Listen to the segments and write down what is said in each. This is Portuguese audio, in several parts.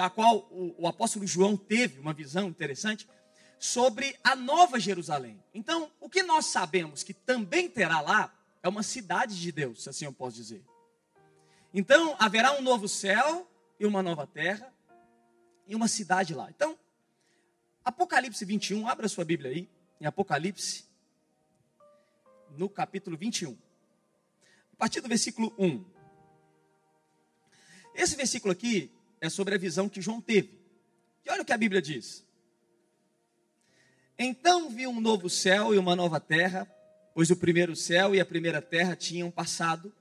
a qual o, o apóstolo João teve uma visão interessante sobre a nova Jerusalém. Então, o que nós sabemos que também terá lá é uma cidade de Deus, se assim eu posso dizer. Então, haverá um novo céu e uma nova terra e uma cidade lá. Então, Apocalipse 21, abra sua Bíblia aí, em Apocalipse, no capítulo 21. A partir do versículo 1. Esse versículo aqui é sobre a visão que João teve. E olha o que a Bíblia diz. Então vi um novo céu e uma nova terra, pois o primeiro céu e a primeira terra tinham passado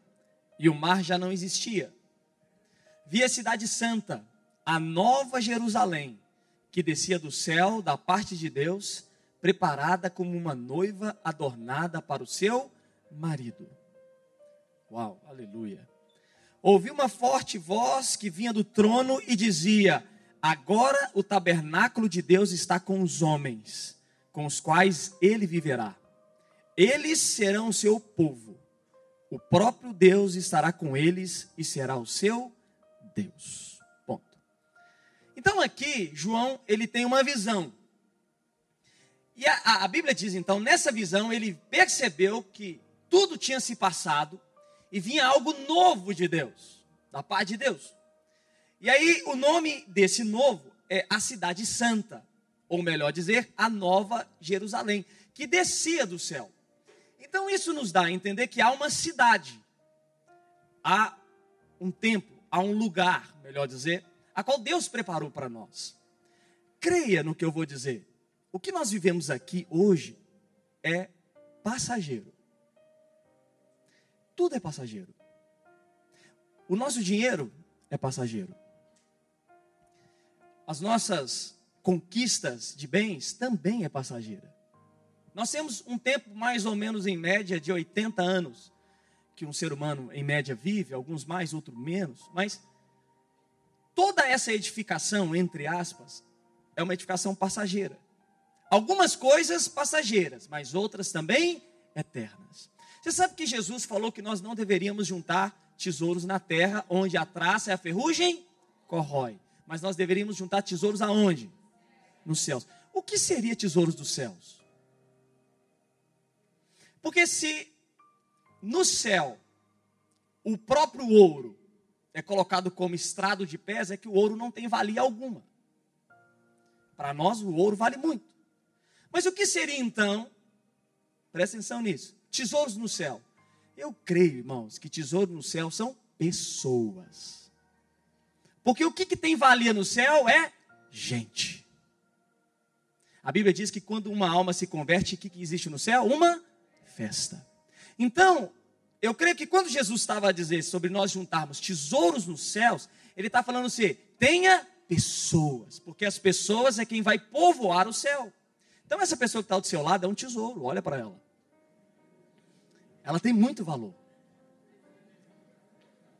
e o mar já não existia. Vi a cidade santa, a nova Jerusalém, que descia do céu da parte de Deus, preparada como uma noiva adornada para o seu marido. Uau, aleluia. Ouvi uma forte voz que vinha do trono e dizia: Agora o tabernáculo de Deus está com os homens, com os quais ele viverá. Eles serão o seu povo. O próprio Deus estará com eles e será o seu Deus. Ponto. Então aqui, João, ele tem uma visão. E a, a Bíblia diz, então, nessa visão, ele percebeu que tudo tinha se passado e vinha algo novo de Deus, da parte de Deus. E aí, o nome desse novo é a Cidade Santa, ou melhor dizer, a Nova Jerusalém, que descia do céu. Então, isso nos dá a entender que há uma cidade, há um templo, há um lugar, melhor dizer, a qual Deus preparou para nós. Creia no que eu vou dizer. O que nós vivemos aqui hoje é passageiro. Tudo é passageiro. O nosso dinheiro é passageiro. As nossas conquistas de bens também é passageira. Nós temos um tempo mais ou menos em média de 80 anos que um ser humano em média vive, alguns mais, outros menos, mas toda essa edificação, entre aspas, é uma edificação passageira. Algumas coisas passageiras, mas outras também eternas. Você sabe que Jesus falou que nós não deveríamos juntar tesouros na terra, onde a traça e a ferrugem corrói. Mas nós deveríamos juntar tesouros aonde? Nos céus. O que seria tesouros dos céus? Porque se no céu o próprio ouro é colocado como estrado de pés, é que o ouro não tem valia alguma. Para nós, o ouro vale muito. Mas o que seria então, presta atenção nisso, tesouros no céu? Eu creio, irmãos, que tesouros no céu são pessoas. Porque o que, que tem valia no céu é gente. A Bíblia diz que quando uma alma se converte, o que, que existe no céu? Uma festa. Então, eu creio que quando Jesus estava a dizer sobre nós juntarmos tesouros nos céus, ele está falando assim: tenha pessoas, porque as pessoas é quem vai povoar o céu. Então, essa pessoa que está do seu lado é um tesouro, olha para ela. Ela tem muito valor.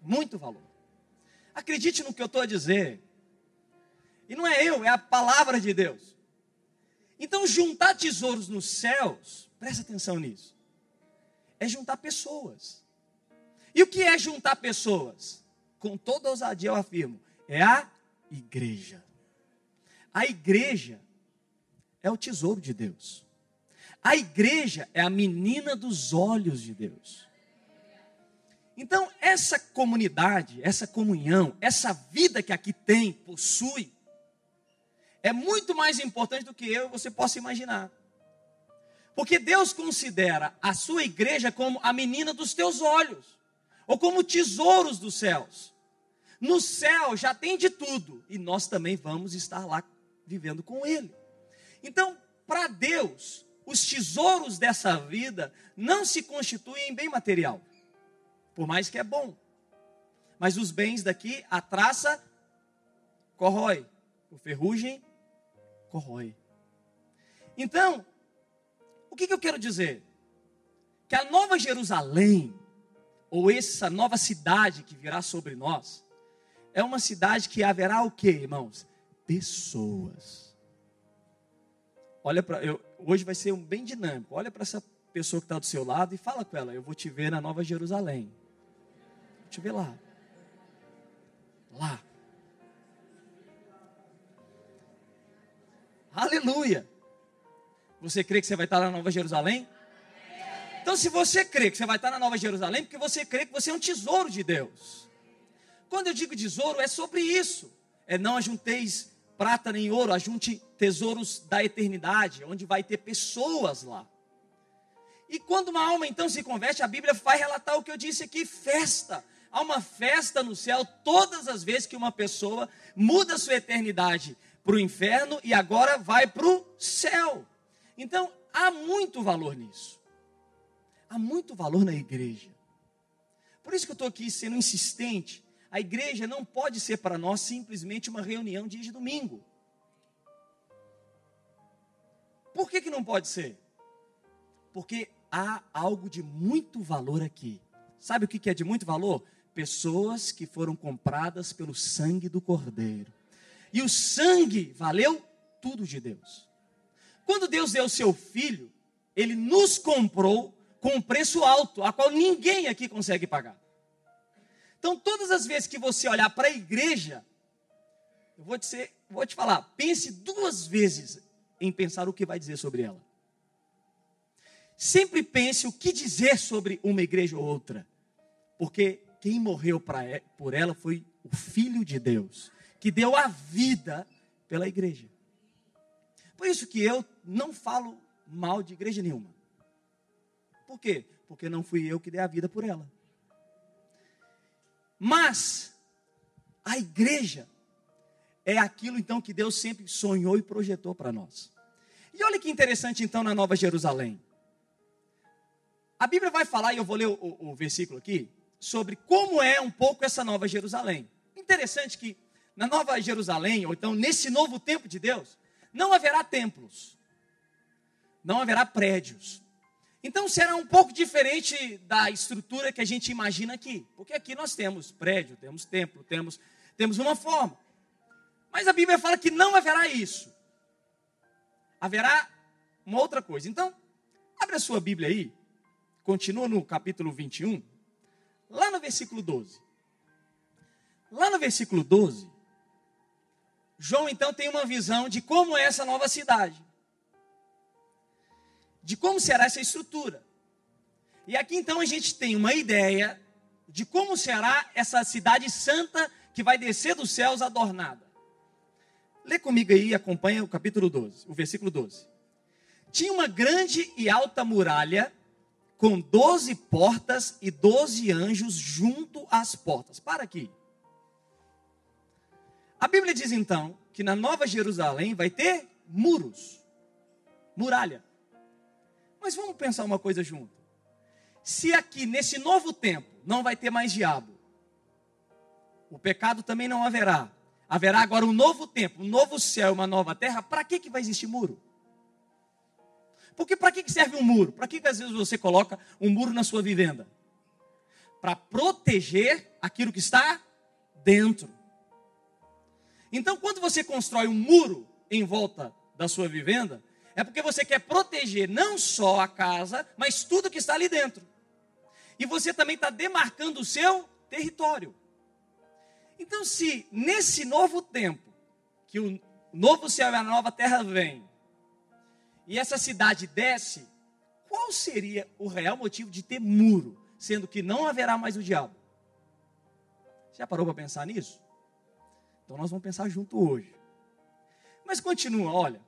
Muito valor. Acredite no que eu estou a dizer. E não é eu, é a palavra de Deus. Então, juntar tesouros nos céus, presta atenção nisso é juntar pessoas. E o que é juntar pessoas? Com toda ousadia eu afirmo, é a igreja. A igreja é o tesouro de Deus. A igreja é a menina dos olhos de Deus. Então, essa comunidade, essa comunhão, essa vida que aqui tem, possui, é muito mais importante do que eu você possa imaginar. Porque Deus considera a sua igreja como a menina dos teus olhos, ou como tesouros dos céus. No céu já tem de tudo, e nós também vamos estar lá vivendo com Ele. Então, para Deus, os tesouros dessa vida não se constituem em bem material, por mais que é bom. Mas os bens daqui, a traça corrói, o ferrugem corrói. Então, o que, que eu quero dizer? Que a nova Jerusalém, ou essa nova cidade que virá sobre nós, é uma cidade que haverá o que, irmãos? Pessoas. Olha para eu hoje vai ser um bem dinâmico. Olha para essa pessoa que está do seu lado e fala com ela: Eu vou te ver na Nova Jerusalém. Vou te ver lá. Lá. Aleluia! Você crê que você vai estar na Nova Jerusalém? Então, se você crê que você vai estar na Nova Jerusalém, porque você crê que você é um tesouro de Deus. Quando eu digo tesouro, é sobre isso. É não ajunteis prata nem ouro, ajunte tesouros da eternidade, onde vai ter pessoas lá. E quando uma alma então se converte, a Bíblia vai relatar o que eu disse aqui: festa. Há uma festa no céu todas as vezes que uma pessoa muda sua eternidade para o inferno e agora vai para o céu. Então, há muito valor nisso. Há muito valor na igreja. Por isso que eu estou aqui sendo insistente. A igreja não pode ser para nós simplesmente uma reunião dia de domingo. Por que, que não pode ser? Porque há algo de muito valor aqui. Sabe o que é de muito valor? Pessoas que foram compradas pelo sangue do Cordeiro. E o sangue valeu tudo de Deus. Quando Deus deu o seu filho, ele nos comprou com um preço alto, a qual ninguém aqui consegue pagar. Então, todas as vezes que você olhar para a igreja, eu vou te, ser, vou te falar, pense duas vezes em pensar o que vai dizer sobre ela. Sempre pense o que dizer sobre uma igreja ou outra, porque quem morreu por ela foi o Filho de Deus, que deu a vida pela igreja. Por isso que eu não falo mal de igreja nenhuma. Por quê? Porque não fui eu que dei a vida por ela. Mas a igreja é aquilo então que Deus sempre sonhou e projetou para nós. E olha que interessante então na Nova Jerusalém. A Bíblia vai falar, e eu vou ler o, o, o versículo aqui, sobre como é um pouco essa Nova Jerusalém. Interessante que na Nova Jerusalém, ou então nesse novo tempo de Deus, não haverá templos, não haverá prédios. Então será um pouco diferente da estrutura que a gente imagina aqui, porque aqui nós temos prédio, temos templo, temos, temos uma forma. Mas a Bíblia fala que não haverá isso. Haverá uma outra coisa. Então, abre a sua Bíblia aí, continua no capítulo 21, lá no versículo 12. Lá no versículo 12, João então tem uma visão de como é essa nova cidade, de como será essa estrutura. E aqui então a gente tem uma ideia de como será essa cidade santa que vai descer dos céus adornada. Lê comigo aí, acompanha o capítulo 12, o versículo 12. Tinha uma grande e alta muralha com doze portas e doze anjos junto às portas. Para aqui. A Bíblia diz então que na Nova Jerusalém vai ter muros, muralha. Mas vamos pensar uma coisa junto. Se aqui nesse novo tempo não vai ter mais diabo, o pecado também não haverá. Haverá agora um novo tempo, um novo céu, uma nova terra. Para que, que vai existir muro? Porque para que, que serve um muro? Para que, que às vezes você coloca um muro na sua vivenda? Para proteger aquilo que está dentro. Então, quando você constrói um muro em volta da sua vivenda, é porque você quer proteger não só a casa, mas tudo que está ali dentro. E você também está demarcando o seu território. Então, se nesse novo tempo, que o novo céu e a nova terra vêm, e essa cidade desce, qual seria o real motivo de ter muro, sendo que não haverá mais o diabo? Já parou para pensar nisso? Então nós vamos pensar junto hoje. Mas continua, olha.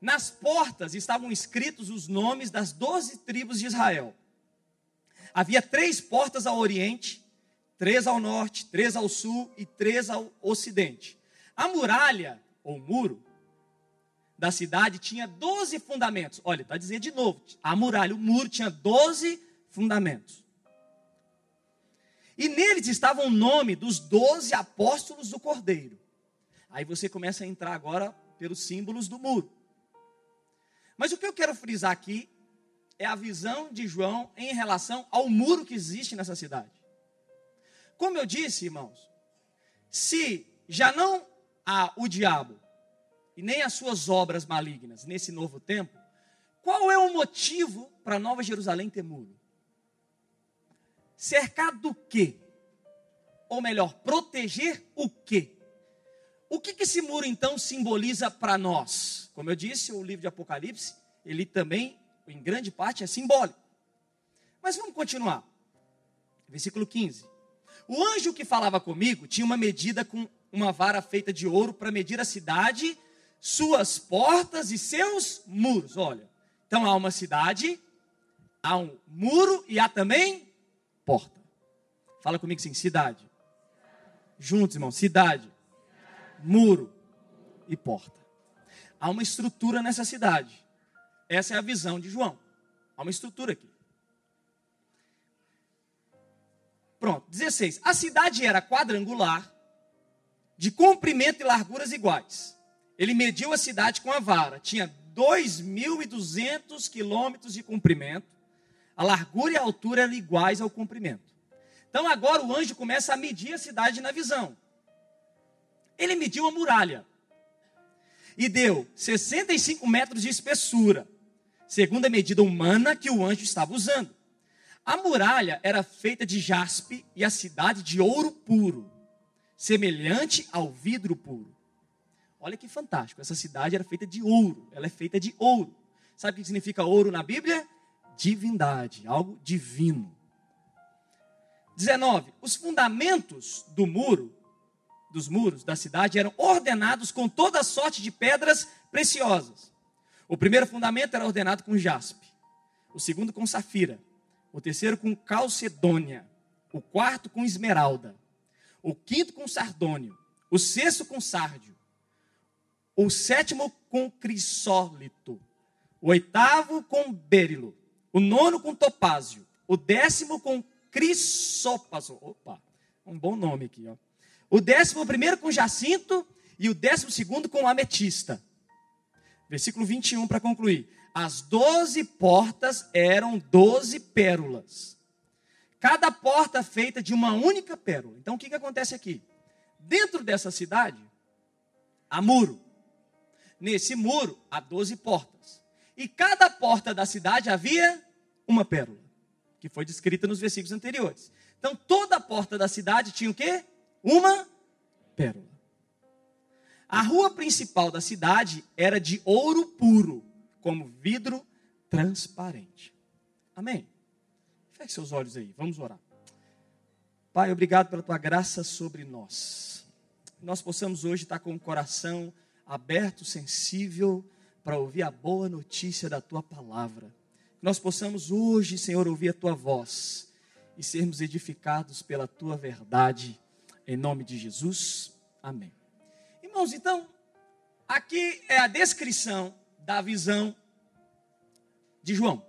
Nas portas estavam escritos os nomes das doze tribos de Israel. Havia três portas ao oriente, três ao norte, três ao sul e três ao ocidente. A muralha, ou muro, da cidade tinha doze fundamentos. Olha, está dizendo de novo, a muralha, o muro tinha doze fundamentos. E neles estava o nome dos doze apóstolos do Cordeiro. Aí você começa a entrar agora pelos símbolos do muro. Mas o que eu quero frisar aqui é a visão de João em relação ao muro que existe nessa cidade. Como eu disse, irmãos, se já não há o diabo e nem as suas obras malignas nesse novo tempo, qual é o motivo para Nova Jerusalém ter muro? Cercar do quê? Ou melhor, proteger o quê? O que, que esse muro então simboliza para nós? como eu disse, o livro de Apocalipse, ele também, em grande parte, é simbólico. Mas vamos continuar. Versículo 15. O anjo que falava comigo tinha uma medida com uma vara feita de ouro para medir a cidade, suas portas e seus muros. Olha, então há uma cidade, há um muro e há também porta. Fala comigo assim: cidade. Juntos, irmão, cidade, muro e porta. Há uma estrutura nessa cidade. Essa é a visão de João. Há uma estrutura aqui. Pronto, 16. A cidade era quadrangular, de comprimento e larguras iguais. Ele mediu a cidade com a vara. Tinha 2.200 quilômetros de comprimento. A largura e a altura eram iguais ao comprimento. Então agora o anjo começa a medir a cidade na visão. Ele mediu a muralha. E deu 65 metros de espessura, segundo a medida humana que o anjo estava usando. A muralha era feita de jaspe e a cidade de ouro puro, semelhante ao vidro puro. Olha que fantástico, essa cidade era feita de ouro, ela é feita de ouro. Sabe o que significa ouro na Bíblia? Divindade, algo divino. 19. Os fundamentos do muro, dos muros da cidade, eram ordenados com toda sorte de pedras preciosas. O primeiro fundamento era ordenado com jaspe, o segundo com safira, o terceiro com calcedônia, o quarto com esmeralda, o quinto com sardônio, o sexto com sárdio, o sétimo com crisólito, o oitavo com berilo, o nono com topázio, o décimo com crisópaso, opa, um bom nome aqui, ó. O décimo primeiro com jacinto e o décimo segundo com ametista. Versículo 21 para concluir. As doze portas eram doze pérolas. Cada porta feita de uma única pérola. Então o que, que acontece aqui? Dentro dessa cidade, há muro. Nesse muro, há doze portas. E cada porta da cidade havia uma pérola, que foi descrita nos versículos anteriores. Então toda porta da cidade tinha o quê? Uma pérola. A rua principal da cidade era de ouro puro como vidro transparente. Amém? Feche seus olhos aí, vamos orar. Pai, obrigado pela tua graça sobre nós. Nós possamos hoje estar com o coração aberto, sensível, para ouvir a boa notícia da tua palavra. Nós possamos hoje, Senhor, ouvir a tua voz e sermos edificados pela tua verdade. Em nome de Jesus. Amém. Irmãos, então, aqui é a descrição da visão de João.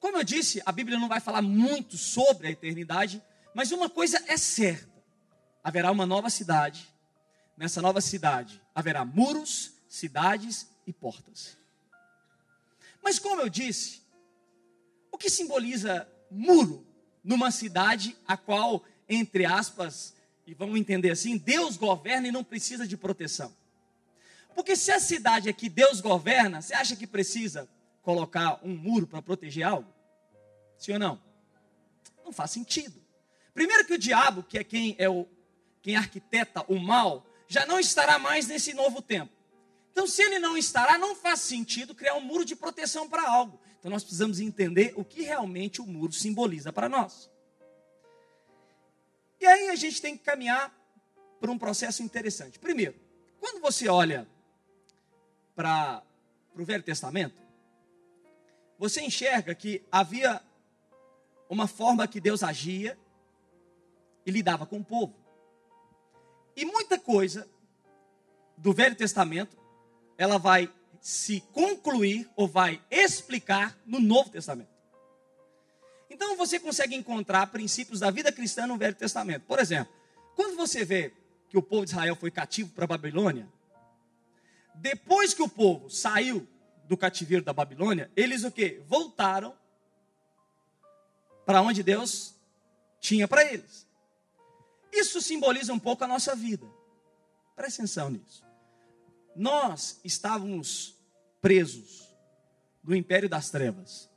Como eu disse, a Bíblia não vai falar muito sobre a eternidade, mas uma coisa é certa: haverá uma nova cidade. Nessa nova cidade haverá muros, cidades e portas. Mas como eu disse, o que simboliza muro numa cidade a qual, entre aspas, e vamos entender assim, Deus governa e não precisa de proteção? Porque se a cidade é que Deus governa, você acha que precisa colocar um muro para proteger algo? Sim ou não? Não faz sentido. Primeiro que o diabo, que é quem é o quem arquiteta o mal, já não estará mais nesse novo tempo. Então, se ele não estará, não faz sentido criar um muro de proteção para algo. Então, nós precisamos entender o que realmente o muro simboliza para nós. E aí a gente tem que caminhar por um processo interessante. Primeiro, quando você olha para o Velho Testamento, você enxerga que havia uma forma que Deus agia e lidava com o povo. E muita coisa do Velho Testamento, ela vai se concluir ou vai explicar no Novo Testamento. Então você consegue encontrar princípios da vida cristã no Velho Testamento. Por exemplo, quando você vê que o povo de Israel foi cativo para a Babilônia, depois que o povo saiu do cativeiro da Babilônia, eles o que? Voltaram para onde Deus tinha para eles. Isso simboliza um pouco a nossa vida. Presta atenção nisso. Nós estávamos presos no império das trevas.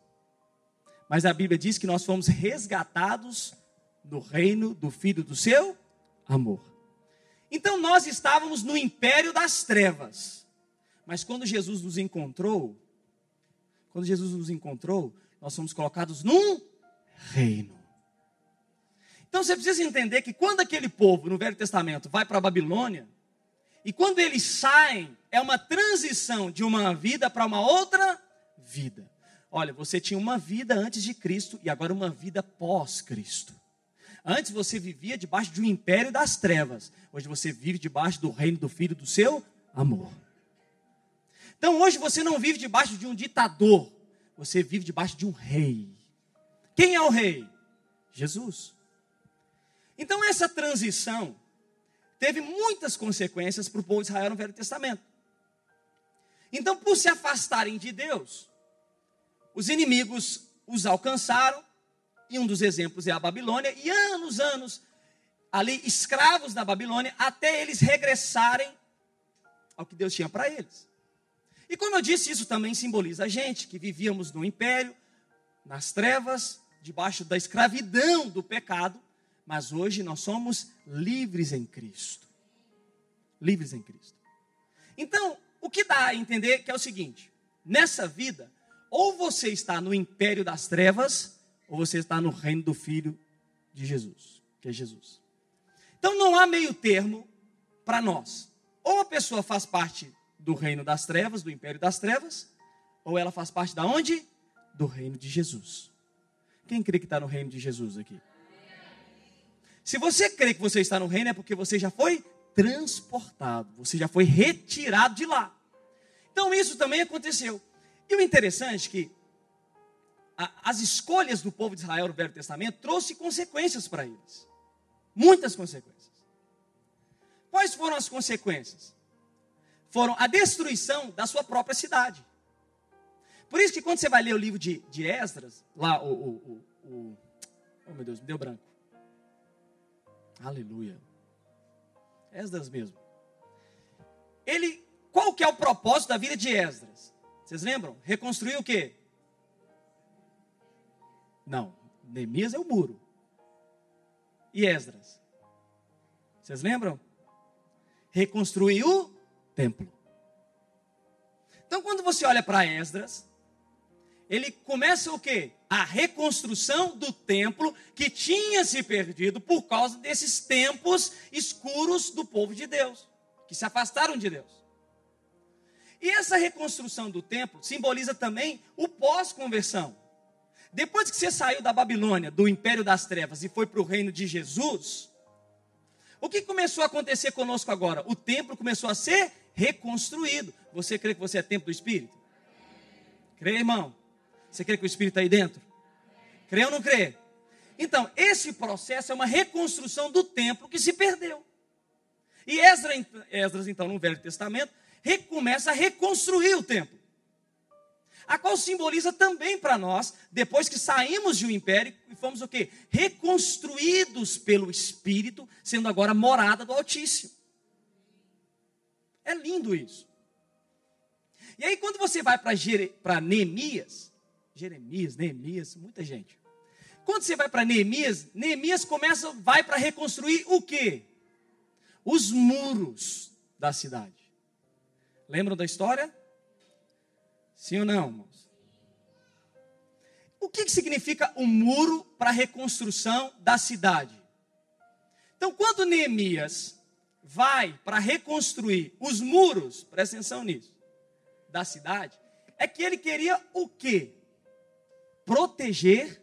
Mas a Bíblia diz que nós fomos resgatados no reino do filho do seu amor. Então nós estávamos no império das trevas Mas quando Jesus nos encontrou, quando Jesus nos encontrou, nós somos colocados num reino. Então você precisa entender que quando aquele povo no Velho Testamento vai para a Babilônia, e quando eles saem, é uma transição de uma vida para uma outra vida. Olha, você tinha uma vida antes de Cristo e agora uma vida pós-Cristo. Antes você vivia debaixo de um império das trevas. Hoje você vive debaixo do reino do Filho do seu amor. Então hoje você não vive debaixo de um ditador. Você vive debaixo de um rei. Quem é o rei? Jesus. Então essa transição teve muitas consequências para o povo de Israel no Velho Testamento. Então, por se afastarem de Deus, os inimigos os alcançaram, e um dos exemplos é a Babilônia, e anos, anos, ali escravos da Babilônia, até eles regressarem ao que Deus tinha para eles. E como eu disse, isso também simboliza a gente que vivíamos no império, nas trevas, debaixo da escravidão do pecado, mas hoje nós somos livres em Cristo. Livres em Cristo. Então, o que dá a entender que é o seguinte: nessa vida, ou você está no império das trevas, ou você está no reino do Filho de Jesus, que é Jesus. Então não há meio termo para nós. Ou a pessoa faz parte do reino das trevas, do império das trevas, ou ela faz parte da onde? Do reino de Jesus. Quem crê que está no reino de Jesus aqui? Se você crê que você está no reino, é porque você já foi transportado, você já foi retirado de lá. Então isso também aconteceu. E o interessante é que a, as escolhas do povo de Israel no Velho Testamento trouxe consequências para eles. Muitas consequências. Quais foram as consequências? Foram a destruição da sua própria cidade. Por isso que quando você vai ler o livro de, de Esdras, lá o, o, o, o Oh meu Deus, me deu branco. Aleluia. Esdras mesmo. Ele, qual que é o propósito da vida de Esdras? Vocês lembram? Reconstruir o quê? Não, Neemias é o muro. E Esdras? Vocês lembram? Reconstruir o templo. Então, quando você olha para Esdras, ele começa o quê? A reconstrução do templo que tinha se perdido por causa desses tempos escuros do povo de Deus, que se afastaram de Deus. E essa reconstrução do templo simboliza também o pós-conversão. Depois que você saiu da Babilônia, do império das trevas, e foi para o reino de Jesus, o que começou a acontecer conosco agora? O templo começou a ser reconstruído. Você crê que você é templo do Espírito? Crê, irmão? Você crê que o Espírito está aí dentro? Crê ou não crê? Então, esse processo é uma reconstrução do templo que se perdeu. E Esdras, Esdras então, no Velho Testamento, recomeça a reconstruir o templo. A qual simboliza também para nós, depois que saímos de um império e fomos o quê? Reconstruídos pelo Espírito, sendo agora morada do Altíssimo. É lindo isso. E aí, quando você vai para Neemias, Jeremias, Neemias, muita gente. Quando você vai para Neemias, Neemias começa, vai para reconstruir o quê? Os muros da cidade. Lembram da história? Sim ou não, irmãos? O que, que significa o um muro para a reconstrução da cidade? Então, quando Neemias vai para reconstruir os muros, presta atenção nisso, da cidade, é que ele queria o quê? proteger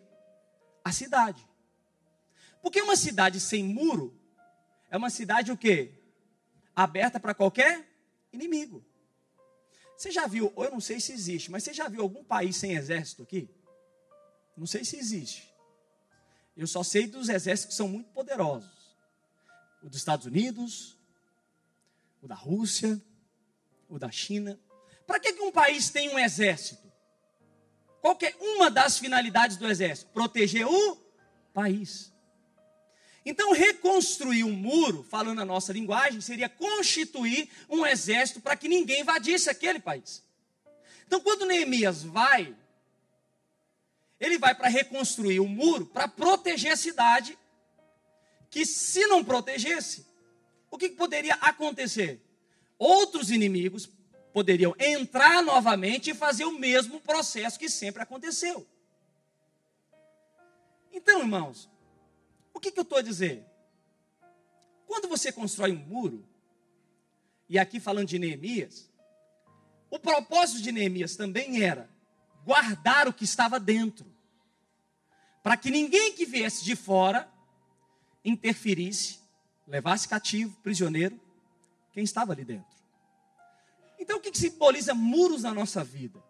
a cidade. Porque uma cidade sem muro é uma cidade o quê? Aberta para qualquer inimigo. Você já viu, eu não sei se existe, mas você já viu algum país sem exército aqui? Não sei se existe. Eu só sei dos exércitos que são muito poderosos. O dos Estados Unidos, o da Rússia, o da China. Para que, que um país tem um exército? Qual é uma das finalidades do exército? Proteger o país. Então, reconstruir um muro, falando a nossa linguagem, seria constituir um exército para que ninguém invadisse aquele país. Então, quando Neemias vai, ele vai para reconstruir o um muro para proteger a cidade, que se não protegesse, o que poderia acontecer? Outros inimigos poderiam entrar novamente e fazer o mesmo processo que sempre aconteceu. Então, irmãos, o que, que eu estou a dizer? Quando você constrói um muro, e aqui falando de Neemias, o propósito de Neemias também era guardar o que estava dentro, para que ninguém que viesse de fora interferisse, levasse cativo, prisioneiro, quem estava ali dentro. Então, o que, que simboliza muros na nossa vida?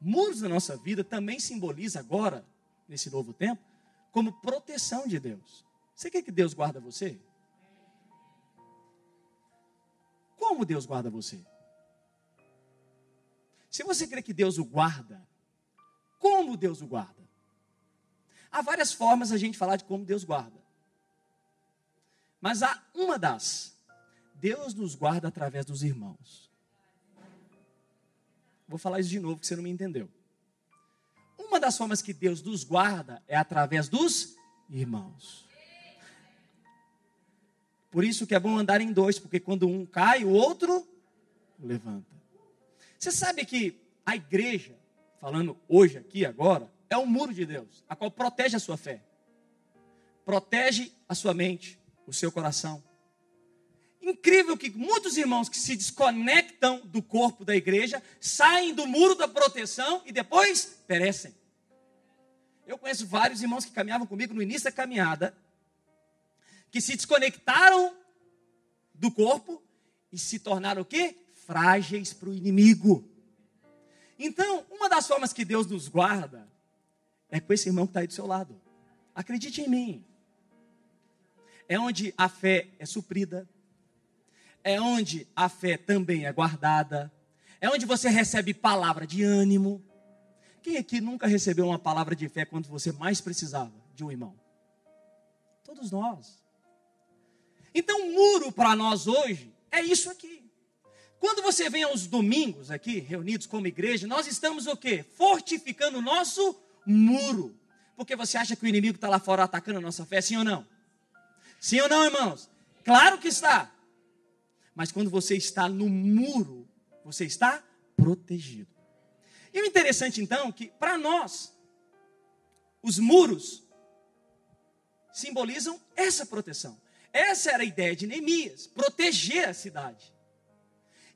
Muros na nossa vida também simboliza agora, nesse novo tempo, como proteção de Deus. Você quer que Deus guarda você? Como Deus guarda você? Se você crê que Deus o guarda, como Deus o guarda? Há várias formas a gente falar de como Deus guarda. Mas há uma das. Deus nos guarda através dos irmãos. Vou falar isso de novo, que você não me entendeu. Uma das formas que Deus nos guarda é através dos irmãos. Por isso que é bom andar em dois, porque quando um cai, o outro levanta. Você sabe que a igreja, falando hoje aqui agora, é um muro de Deus, a qual protege a sua fé. Protege a sua mente, o seu coração. Incrível que muitos irmãos que se desconectam do corpo da igreja saem do muro da proteção e depois perecem. Eu conheço vários irmãos que caminhavam comigo no início da caminhada, que se desconectaram do corpo e se tornaram o quê? Frágeis para o inimigo. Então, uma das formas que Deus nos guarda é com esse irmão que está aí do seu lado. Acredite em mim. É onde a fé é suprida, é onde a fé também é guardada, é onde você recebe palavra de ânimo. Quem aqui nunca recebeu uma palavra de fé quando você mais precisava de um irmão? Todos nós. Então, o muro para nós hoje é isso aqui. Quando você vem aos domingos aqui, reunidos como igreja, nós estamos o quê? Fortificando o nosso muro. Porque você acha que o inimigo está lá fora atacando a nossa fé, sim ou não? Sim ou não, irmãos? Claro que está. Mas quando você está no muro, você está protegido. E o interessante então que para nós os muros simbolizam essa proteção. Essa era a ideia de Neemias, proteger a cidade.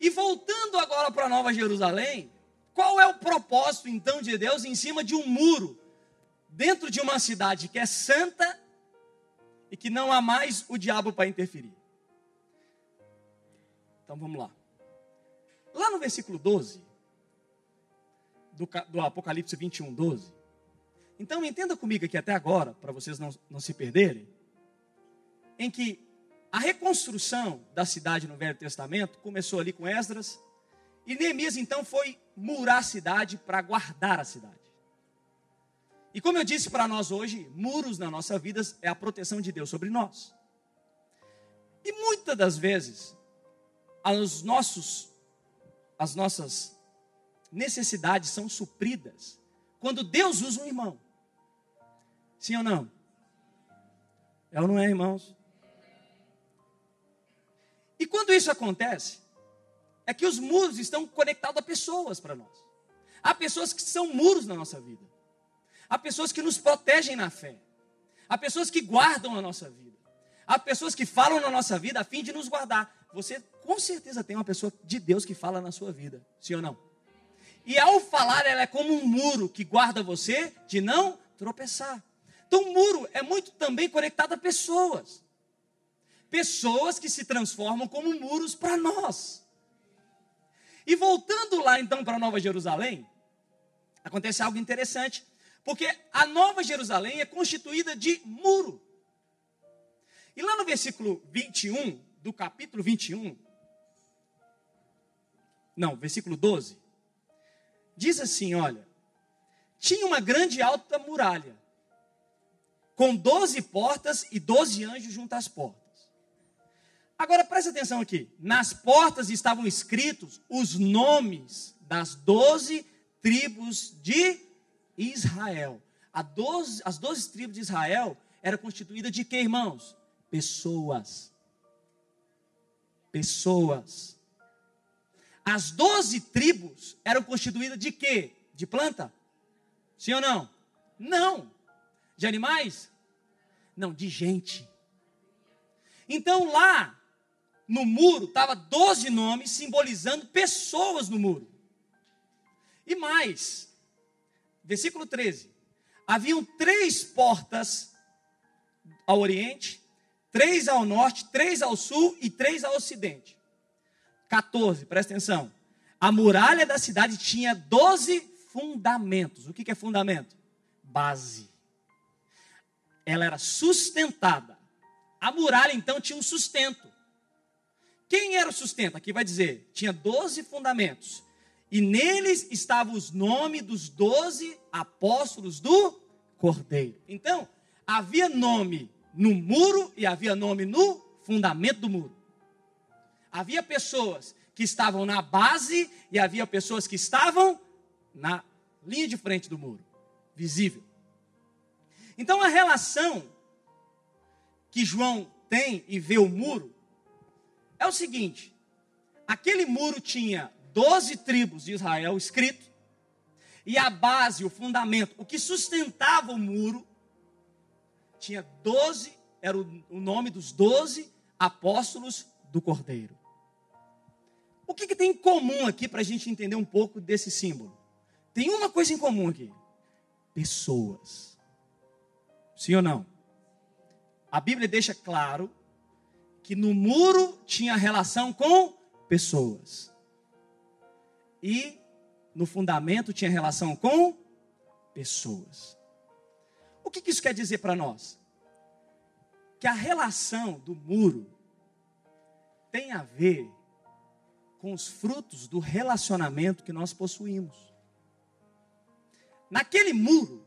E voltando agora para Nova Jerusalém, qual é o propósito então de Deus em cima de um muro, dentro de uma cidade que é santa e que não há mais o diabo para interferir? Então vamos lá. Lá no versículo 12, do, do Apocalipse 21, 12. Então entenda comigo aqui até agora, para vocês não, não se perderem, em que a reconstrução da cidade no Velho Testamento começou ali com Esdras, e Neemias então foi murar a cidade para guardar a cidade. E como eu disse para nós hoje, muros na nossa vida é a proteção de Deus sobre nós. E muitas das vezes, os nossos, as nossas necessidades são supridas quando Deus usa um irmão. Sim ou não? É ou não é, irmãos? E quando isso acontece, é que os muros estão conectados a pessoas para nós. Há pessoas que são muros na nossa vida. Há pessoas que nos protegem na fé. Há pessoas que guardam a nossa vida. Há pessoas que falam na nossa vida a fim de nos guardar. Você com certeza tem uma pessoa de Deus que fala na sua vida, sim ou não? E ao falar, ela é como um muro que guarda você de não tropeçar. Então, muro é muito também conectado a pessoas. Pessoas que se transformam como muros para nós. E voltando lá então para Nova Jerusalém, acontece algo interessante, porque a Nova Jerusalém é constituída de muro. E lá no versículo 21, do capítulo 21, não, versículo 12, diz assim: olha, tinha uma grande alta muralha, com doze portas e doze anjos junto às portas. Agora presta atenção aqui: nas portas estavam escritos os nomes das doze tribos de Israel. As doze tribos de Israel eram constituídas de que, irmãos? Pessoas. Pessoas. as doze tribos eram constituídas de quê? De planta? Sim ou não? Não. De animais? Não, de gente. Então lá no muro estava doze nomes simbolizando pessoas no muro. E mais, versículo 13: haviam três portas ao oriente, três ao norte, três ao sul e três ao ocidente. 14, presta atenção. A muralha da cidade tinha 12 fundamentos. O que é fundamento? Base. Ela era sustentada. A muralha então tinha um sustento. Quem era o sustento? Aqui vai dizer: tinha 12 fundamentos. E neles estavam os nomes dos 12 apóstolos do Cordeiro. Então, havia nome no muro e havia nome no fundamento do muro. Havia pessoas que estavam na base e havia pessoas que estavam na linha de frente do muro, visível. Então a relação que João tem e vê o muro é o seguinte: aquele muro tinha 12 tribos de Israel escrito, e a base, o fundamento, o que sustentava o muro, tinha 12, era o, nome dos 12 apóstolos do Cordeiro. O que, que tem em comum aqui para a gente entender um pouco desse símbolo? Tem uma coisa em comum aqui: pessoas. Sim ou não? A Bíblia deixa claro que no muro tinha relação com pessoas. E no fundamento tinha relação com pessoas. O que, isso quer dizer para nós? Que a relação do muro tem a ver com os frutos do relacionamento que nós possuímos. Naquele muro,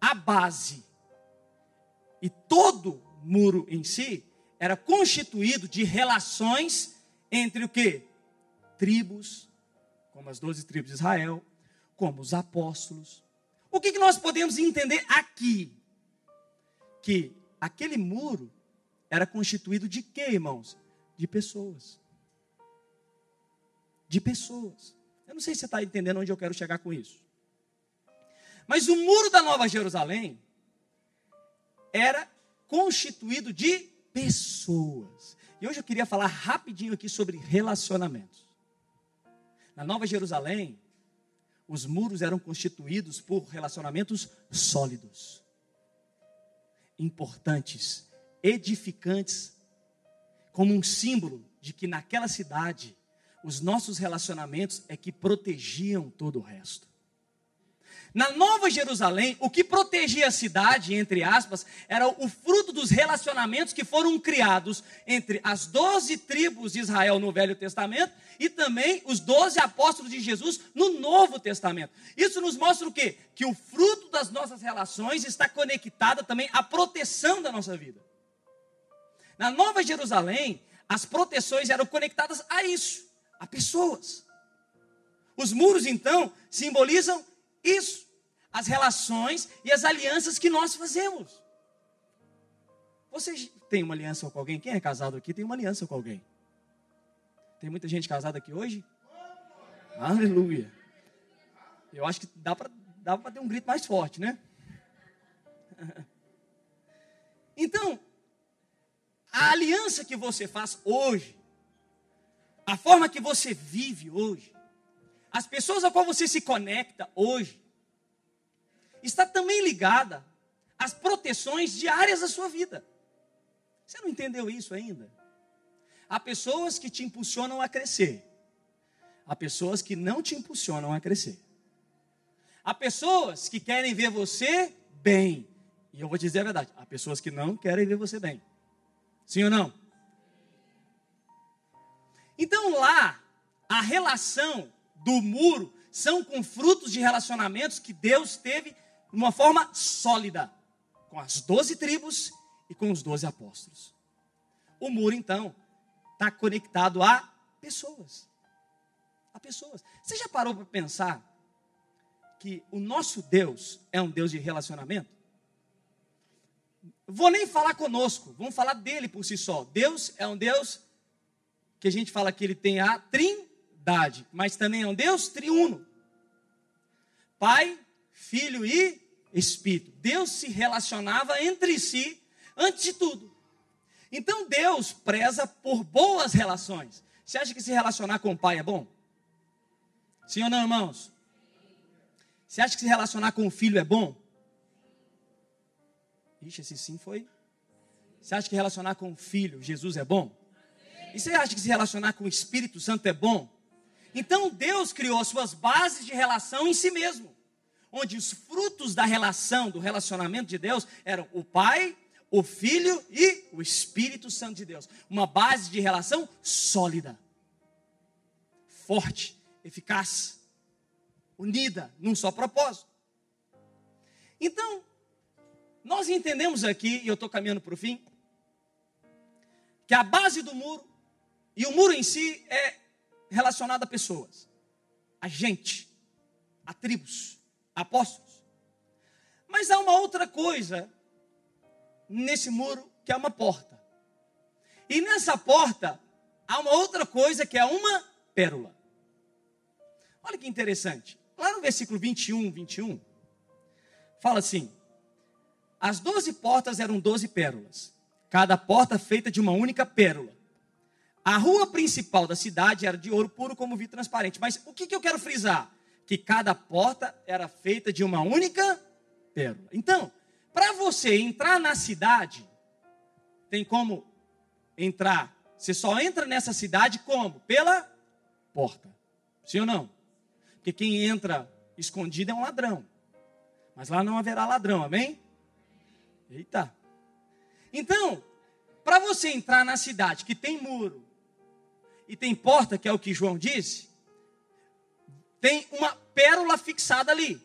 a base e todo muro em si era constituído de relações entre o que? Tribos, como as doze tribos de Israel, como os apóstolos. O que, que nós podemos entender aqui? Que aquele muro era constituído de quê, irmãos? De pessoas. De pessoas. Eu não sei se você está entendendo onde eu quero chegar com isso. Mas o muro da Nova Jerusalém era constituído de pessoas. E hoje eu queria falar rapidinho aqui sobre relacionamentos. Na Nova Jerusalém, os muros eram constituídos por relacionamentos sólidos, importantes, edificantes, como um símbolo de que naquela cidade os nossos relacionamentos é que protegiam todo o resto. Na Nova Jerusalém, o que protegia a cidade, entre aspas, era o fruto dos relacionamentos que foram criados entre as doze tribos de Israel no Velho Testamento e também os doze apóstolos de Jesus no Novo Testamento. Isso nos mostra o quê? Que o fruto das nossas relações está conectado também à proteção da nossa vida. Na Nova Jerusalém, as proteções eram conectadas a isso, a pessoas. Os muros, então, simbolizam isso, as relações e as alianças que nós fazemos. Você tem uma aliança com alguém? Quem é casado aqui tem uma aliança com alguém? Tem muita gente casada aqui hoje? Aleluia. Eu acho que dá para dá ter um grito mais forte, né? Então, a aliança que você faz hoje, a forma que você vive hoje, as pessoas a qual você se conecta hoje está também ligada às proteções diárias da sua vida. Você não entendeu isso ainda? Há pessoas que te impulsionam a crescer. Há pessoas que não te impulsionam a crescer. Há pessoas que querem ver você bem. E eu vou dizer a verdade: há pessoas que não querem ver você bem. Sim ou não? Então lá, a relação do muro são com frutos de relacionamentos que Deus teve de uma forma sólida com as doze tribos e com os doze apóstolos. O muro, então, está conectado a pessoas. A pessoas. Você já parou para pensar que o nosso Deus é um Deus de relacionamento? Vou nem falar conosco, vamos falar dele por si só. Deus é um Deus que a gente fala que ele tem a trin Trindade, mas também é um Deus triuno. Pai, Filho e Espírito. Deus se relacionava entre si antes de tudo. Então Deus preza por boas relações. Você acha que se relacionar com o pai é bom? Sim ou não, irmãos? Você acha que se relacionar com o filho é bom? Ixi, esse sim foi. Você acha que relacionar com o filho, Jesus, é bom? E você acha que se relacionar com o Espírito Santo é bom? Então Deus criou as suas bases de relação em si mesmo, onde os frutos da relação, do relacionamento de Deus, eram o Pai, o Filho e o Espírito Santo de Deus. Uma base de relação sólida, forte, eficaz, unida num só propósito. Então, nós entendemos aqui, e eu estou caminhando para o fim, que a base do muro, e o muro em si é relacionado a pessoas, a gente, a tribos, a apóstolos. Mas há uma outra coisa nesse muro que é uma porta. E nessa porta há uma outra coisa que é uma pérola. Olha que interessante. Lá no versículo 21, 21, fala assim: As doze portas eram doze pérolas, cada porta feita de uma única pérola. A rua principal da cidade era de ouro puro como vidro transparente. Mas o que, que eu quero frisar? Que cada porta era feita de uma única pérola. Então, para você entrar na cidade, tem como entrar. Você só entra nessa cidade como? Pela porta. Sim ou não? Porque quem entra escondido é um ladrão. Mas lá não haverá ladrão, amém? Eita. Então, para você entrar na cidade que tem muro e tem porta, que é o que João disse, tem uma pérola fixada ali.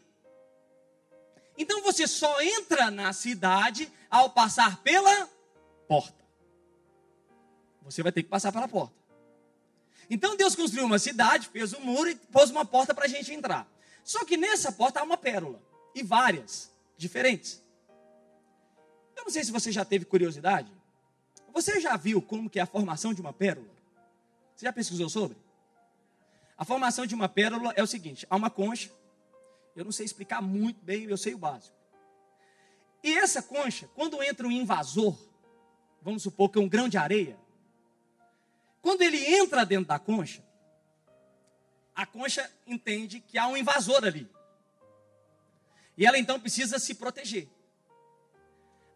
Então você só entra na cidade ao passar pela porta. Você vai ter que passar pela porta. Então Deus construiu uma cidade, fez um muro e pôs uma porta para a gente entrar. Só que nessa porta há uma pérola. E várias, diferentes. Eu não sei se você já teve curiosidade. Você já viu como que é a formação de uma pérola? Você já pesquisou sobre? A formação de uma pérola é o seguinte: há uma concha eu não sei explicar muito bem, eu sei o básico. E essa concha, quando entra um invasor, vamos supor que é um grão de areia, quando ele entra dentro da concha, a concha entende que há um invasor ali. E ela então precisa se proteger.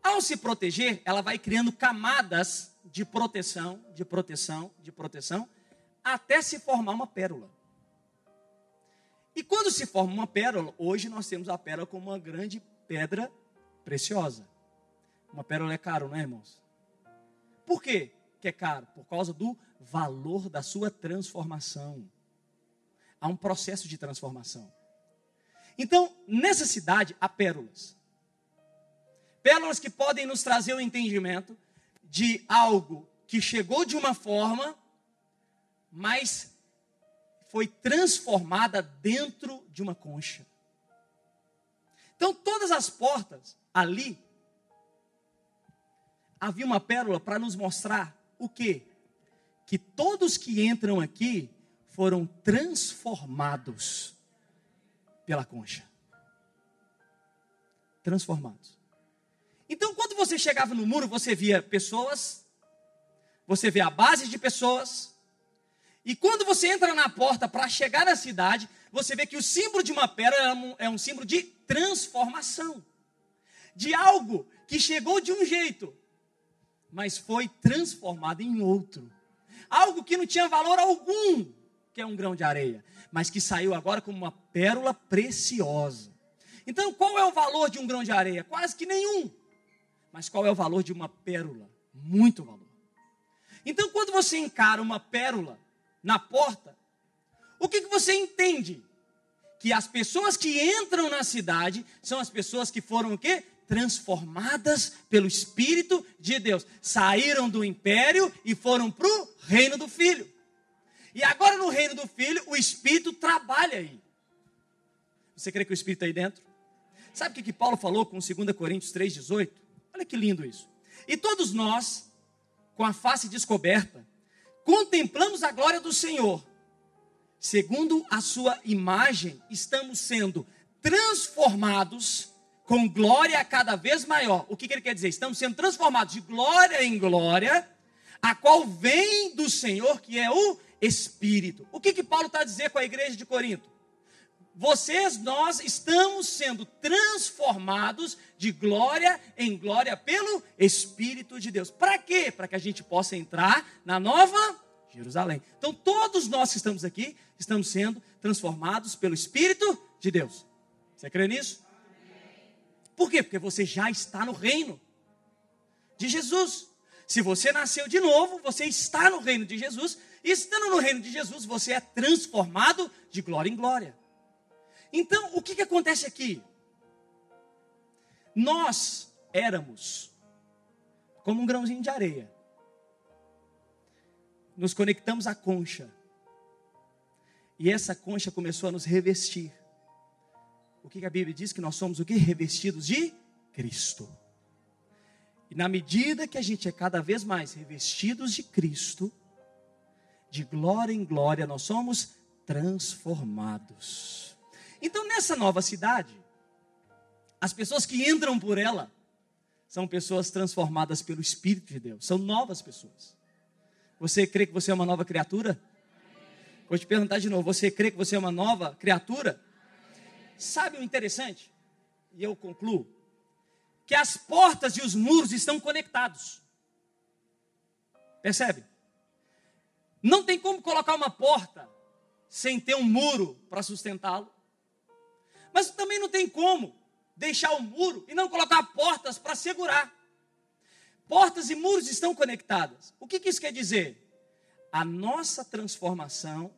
Ao se proteger, ela vai criando camadas de proteção, de proteção, de proteção, até se formar uma pérola. E quando se forma uma pérola, hoje nós temos a pérola como uma grande pedra preciosa. Uma pérola é caro, não é, irmãos? Por quê que é caro? Por causa do valor da sua transformação. Há um processo de transformação. Então, nessa cidade há pérolas. Pérolas que podem nos trazer o entendimento de algo que chegou de uma forma, mas foi transformada dentro de uma concha. Então, todas as portas ali, havia uma pérola para nos mostrar o quê? Que todos que entram aqui foram transformados pela concha. Transformados. Então, quando você chegava no muro, você via pessoas, você vê a base de pessoas, e quando você entra na porta para chegar na cidade, você vê que o símbolo de uma pérola é um, é um símbolo de transformação. De algo que chegou de um jeito, mas foi transformado em outro. Algo que não tinha valor algum, que é um grão de areia, mas que saiu agora como uma pérola preciosa. Então, qual é o valor de um grão de areia? Quase que nenhum. Mas qual é o valor de uma pérola? Muito valor. Então, quando você encara uma pérola, na porta, o que, que você entende? Que as pessoas que entram na cidade são as pessoas que foram o quê? Transformadas pelo Espírito de Deus. Saíram do império e foram para o reino do Filho. E agora no reino do Filho, o Espírito trabalha aí. Você crê que o Espírito está aí dentro? Sabe o que, que Paulo falou com 2 Coríntios 3,18? Olha que lindo isso. E todos nós, com a face descoberta, contemplamos a glória do Senhor, segundo a sua imagem, estamos sendo transformados com glória cada vez maior. O que, que ele quer dizer? Estamos sendo transformados de glória em glória, a qual vem do Senhor, que é o Espírito. O que, que Paulo está a dizer com a igreja de Corinto? Vocês, nós estamos sendo transformados de glória em glória pelo Espírito de Deus. Para quê? Para que a gente possa entrar na nova Jerusalém. Então, todos nós que estamos aqui, estamos sendo transformados pelo Espírito de Deus. Você crê nisso? Por quê? Porque você já está no reino de Jesus. Se você nasceu de novo, você está no reino de Jesus. E estando no reino de Jesus, você é transformado de glória em glória. Então, o que, que acontece aqui? Nós éramos como um grãozinho de areia. Nos conectamos à concha. E essa concha começou a nos revestir. O que, que a Bíblia diz? Que nós somos o que? Revestidos de Cristo. E na medida que a gente é cada vez mais revestidos de Cristo, de glória em glória, nós somos transformados. Então, nessa nova cidade, as pessoas que entram por ela são pessoas transformadas pelo Espírito de Deus, são novas pessoas. Você crê que você é uma nova criatura? Vou te perguntar de novo: você crê que você é uma nova criatura? Sabe o interessante? E eu concluo: que as portas e os muros estão conectados. Percebe? Não tem como colocar uma porta sem ter um muro para sustentá-lo. Mas também não tem como deixar o muro e não colocar portas para segurar. Portas e muros estão conectadas. O que, que isso quer dizer? A nossa transformação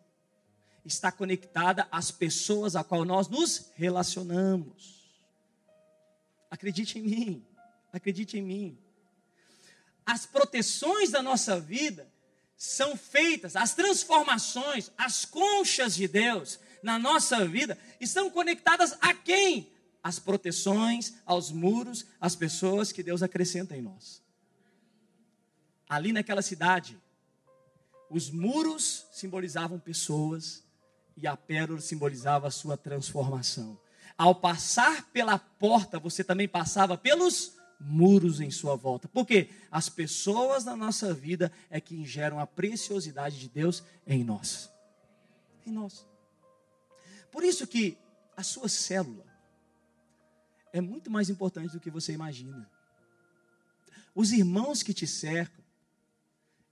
está conectada às pessoas a qual nós nos relacionamos. Acredite em mim, acredite em mim. As proteções da nossa vida são feitas, as transformações, as conchas de Deus na nossa vida estão conectadas a quem? As proteções, aos muros, às pessoas que Deus acrescenta em nós. Ali naquela cidade, os muros simbolizavam pessoas e a pérola simbolizava a sua transformação. Ao passar pela porta, você também passava pelos muros em sua volta. Porque as pessoas na nossa vida é que geram a preciosidade de Deus em nós. Em nós. Por isso que a sua célula é muito mais importante do que você imagina. Os irmãos que te cercam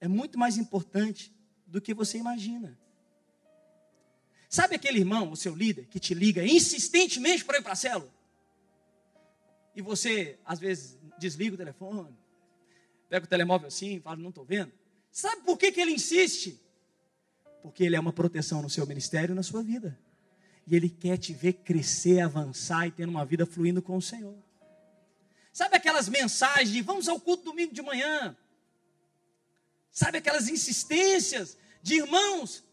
é muito mais importante do que você imagina. Sabe aquele irmão, o seu líder, que te liga insistentemente para ir para a célula? E você, às vezes, desliga o telefone, pega o telemóvel assim fala, não estou vendo. Sabe por que, que ele insiste? Porque ele é uma proteção no seu ministério e na sua vida e Ele quer te ver crescer, avançar e tendo uma vida fluindo com o Senhor. Sabe aquelas mensagens de vamos ao culto domingo de manhã? Sabe aquelas insistências de irmãos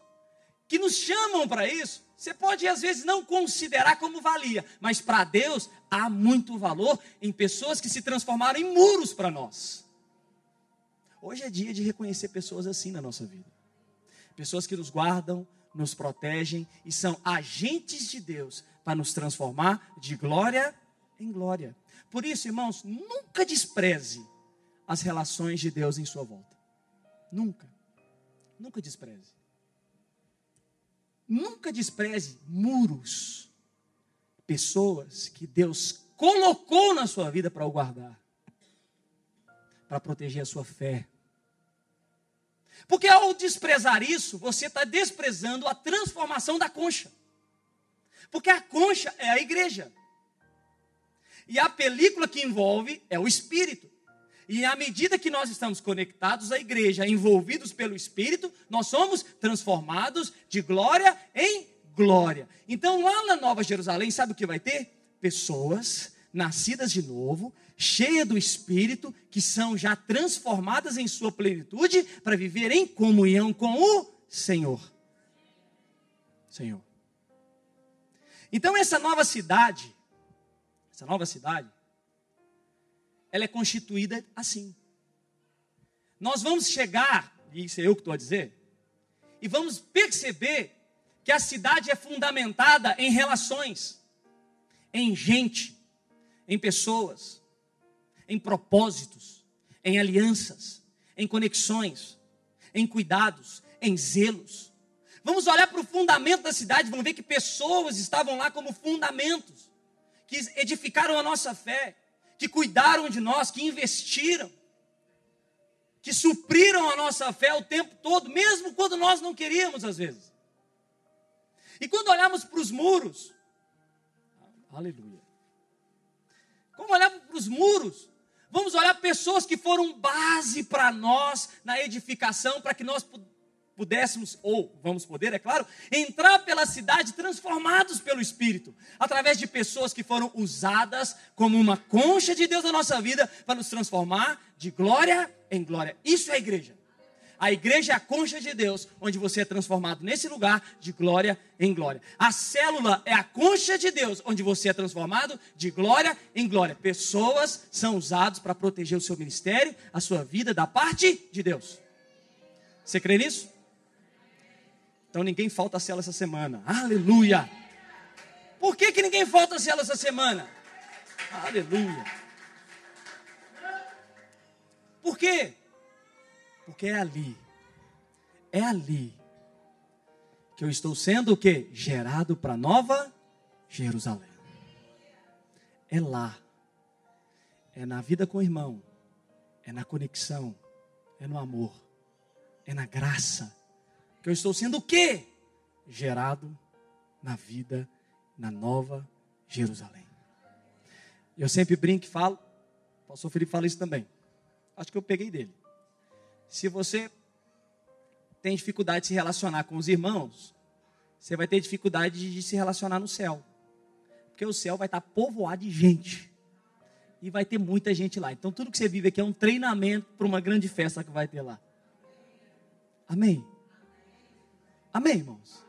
que nos chamam para isso? Você pode às vezes não considerar como valia, mas para Deus há muito valor em pessoas que se transformaram em muros para nós. Hoje é dia de reconhecer pessoas assim na nossa vida. Pessoas que nos guardam, nos protegem e são agentes de Deus para nos transformar de glória em glória. Por isso, irmãos, nunca despreze as relações de Deus em sua volta. Nunca. Nunca despreze. Nunca despreze muros, pessoas que Deus colocou na sua vida para o guardar, para proteger a sua fé, porque ao desprezar isso, você está desprezando a transformação da concha. Porque a concha é a igreja. E a película que envolve é o Espírito. E à medida que nós estamos conectados à igreja, envolvidos pelo Espírito, nós somos transformados de glória em glória. Então, lá na Nova Jerusalém, sabe o que vai ter? Pessoas nascidas de novo, cheia do Espírito, que são já transformadas em sua plenitude para viver em comunhão com o Senhor. Senhor. Então essa nova cidade, essa nova cidade, ela é constituída assim. Nós vamos chegar, e isso é eu que estou a dizer, e vamos perceber que a cidade é fundamentada em relações, em gente, em pessoas, em propósitos, em alianças, em conexões, em cuidados, em zelos. Vamos olhar para o fundamento da cidade, vamos ver que pessoas estavam lá como fundamentos, que edificaram a nossa fé, que cuidaram de nós, que investiram, que supriram a nossa fé o tempo todo, mesmo quando nós não queríamos às vezes. E quando olhamos para os muros, aleluia. Quando olhamos para os muros, vamos olhar pessoas que foram base para nós na edificação, para que nós pudéssemos, ou vamos poder, é claro, entrar pela cidade transformados pelo Espírito, através de pessoas que foram usadas como uma concha de Deus na nossa vida para nos transformar de glória em glória. Isso é igreja. A igreja é a concha de Deus, onde você é transformado nesse lugar de glória em glória. A célula é a concha de Deus, onde você é transformado de glória em glória. Pessoas são usadas para proteger o seu ministério, a sua vida da parte de Deus. Você crê nisso? Então ninguém falta a célula essa semana. Aleluia! Por que, que ninguém falta a célula essa semana? Aleluia! Por quê? Porque é ali, é ali que eu estou sendo o quê? Gerado para Nova Jerusalém. É lá. É na vida com o irmão. É na conexão. É no amor. É na graça. Que eu estou sendo o quê? Gerado na vida, na Nova Jerusalém. Eu sempre brinco e falo. O pastor Felipe fala isso também. Acho que eu peguei dele. Se você tem dificuldade de se relacionar com os irmãos, você vai ter dificuldade de se relacionar no céu. Porque o céu vai estar povoado de gente. E vai ter muita gente lá. Então tudo que você vive aqui é um treinamento para uma grande festa que vai ter lá. Amém? Amém, irmãos?